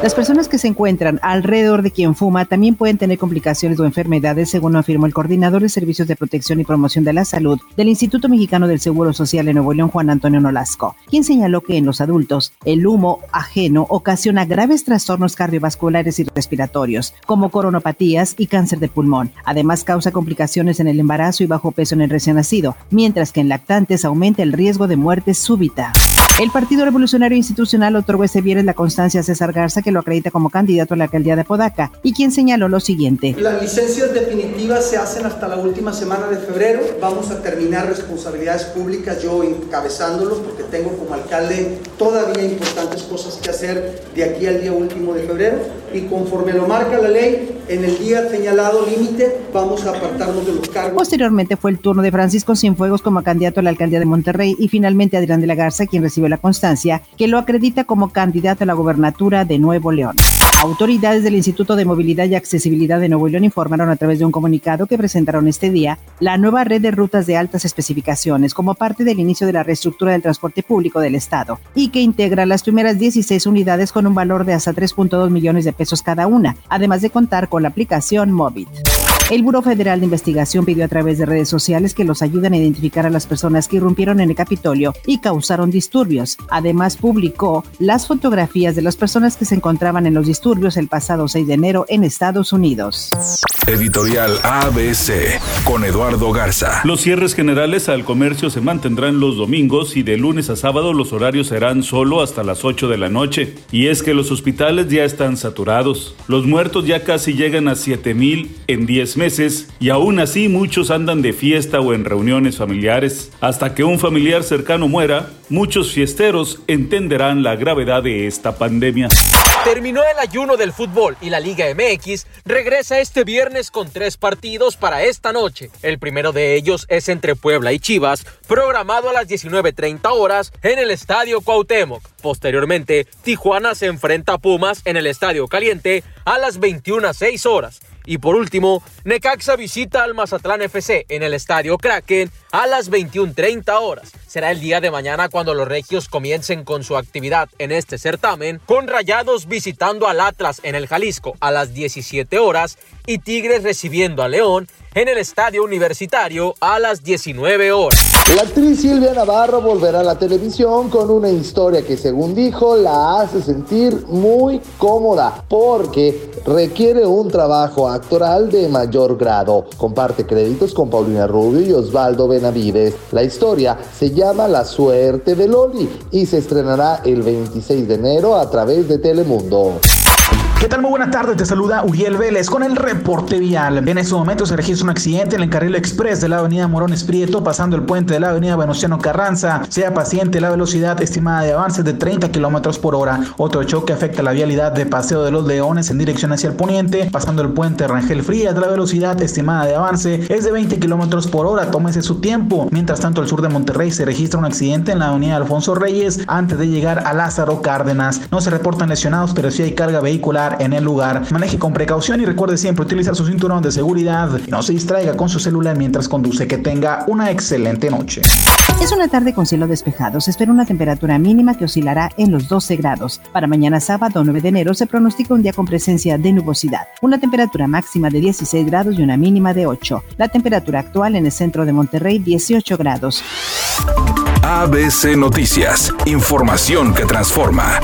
Las personas que se encuentran alrededor de quien fuma también pueden tener complicaciones o enfermedades, según afirmó el coordinador de Servicios de Protección y Promoción de la Salud del Instituto Mexicano del Seguro Social de Nuevo León, Juan Antonio Nolasco, quien señaló que en los adultos el humo ajeno ocasiona graves trastornos cardiovasculares y respiratorios, como coronopatías y cáncer de pulmón. Además, causa complicaciones en el embarazo y bajo peso en el recién nacido, mientras que en lactantes aumenta el riesgo de muerte súbita. El Partido Revolucionario Institucional otorgó este viernes la constancia a César Garza, que lo acredita como candidato a la alcaldía de Podaca, y quien señaló lo siguiente. Las licencias definitivas se hacen hasta la última semana de febrero. Vamos a terminar responsabilidades públicas, yo encabezándolo, porque tengo como alcalde todavía importantes cosas que hacer de aquí al día último de febrero. Y conforme lo marca la ley, en el día señalado límite, vamos a apartarnos de los cargos. Posteriormente fue el turno de Francisco Cienfuegos como candidato a la alcaldía de Monterrey y finalmente Adrián de la Garza, quien recibió la constancia que lo acredita como candidato a la gobernatura de Nuevo León. Autoridades del Instituto de Movilidad y Accesibilidad de Nuevo León informaron a través de un comunicado que presentaron este día la nueva red de rutas de altas especificaciones como parte del inicio de la reestructura del transporte público del Estado y que integra las primeras 16 unidades con un valor de hasta 3.2 millones de pesos cada una, además de contar con la aplicación Móvil. El Buró Federal de Investigación pidió a través de redes sociales que los ayuden a identificar a las personas que irrumpieron en el Capitolio y causaron disturbios. Además, publicó las fotografías de las personas que se encontraban en los disturbios el pasado 6 de enero en Estados Unidos. Editorial ABC con Eduardo Garza. Los cierres generales al comercio se mantendrán los domingos y de lunes a sábado los horarios serán solo hasta las 8 de la noche. Y es que los hospitales ya están saturados. Los muertos ya casi llegan a 7 mil en 10 meses y aún así muchos andan de fiesta o en reuniones familiares. Hasta que un familiar cercano muera, muchos fiesteros entenderán la gravedad de esta pandemia. Terminó el ayuno del fútbol y la Liga MX regresa este viernes con tres partidos para esta noche. El primero de ellos es entre Puebla y Chivas, programado a las 19.30 horas en el Estadio Cuauhtémoc. Posteriormente, Tijuana se enfrenta a Pumas en el Estadio Caliente a las 21.06 horas. Y por último, Necaxa visita al Mazatlán FC en el Estadio Kraken a las 21.30 horas. Será el día de mañana cuando los regios comiencen con su actividad en este certamen, con Rayados visitando al Atlas en el Jalisco a las 17 horas y Tigres recibiendo a León en el Estadio Universitario a las 19 horas. La actriz Silvia Navarro volverá a la televisión con una historia que según dijo la hace sentir muy cómoda porque requiere un trabajo actoral de mayor grado. Comparte créditos con Paulina Rubio y Osvaldo Benavides. La historia se llama La suerte de Loli y se estrenará el 26 de enero a través de Telemundo. ¿Qué tal? Muy buenas tardes, te saluda Uriel Vélez con el reporte vial. En este momento se registra un accidente en el carril express de la avenida Morones Prieto, pasando el puente de la avenida Venustiano Carranza. Sea paciente, la velocidad estimada de avance de 30 kilómetros por hora. Otro choque afecta la vialidad de Paseo de los Leones en dirección hacia el poniente, pasando el puente Rangel Frías. La velocidad estimada de avance es de 20 kilómetros por hora, tómese su tiempo. Mientras tanto, al sur de Monterrey se registra un accidente en la avenida Alfonso Reyes antes de llegar a Lázaro Cárdenas. No se reportan lesionados, pero sí hay carga vehicular en el lugar. Maneje con precaución y recuerde siempre utilizar su cinturón de seguridad. Y no se distraiga con su celular mientras conduce. Que tenga una excelente noche. Es una tarde con cielo despejado. Se espera una temperatura mínima que oscilará en los 12 grados. Para mañana sábado 9 de enero se pronostica un día con presencia de nubosidad. Una temperatura máxima de 16 grados y una mínima de 8. La temperatura actual en el centro de Monterrey 18 grados. ABC Noticias. Información que transforma.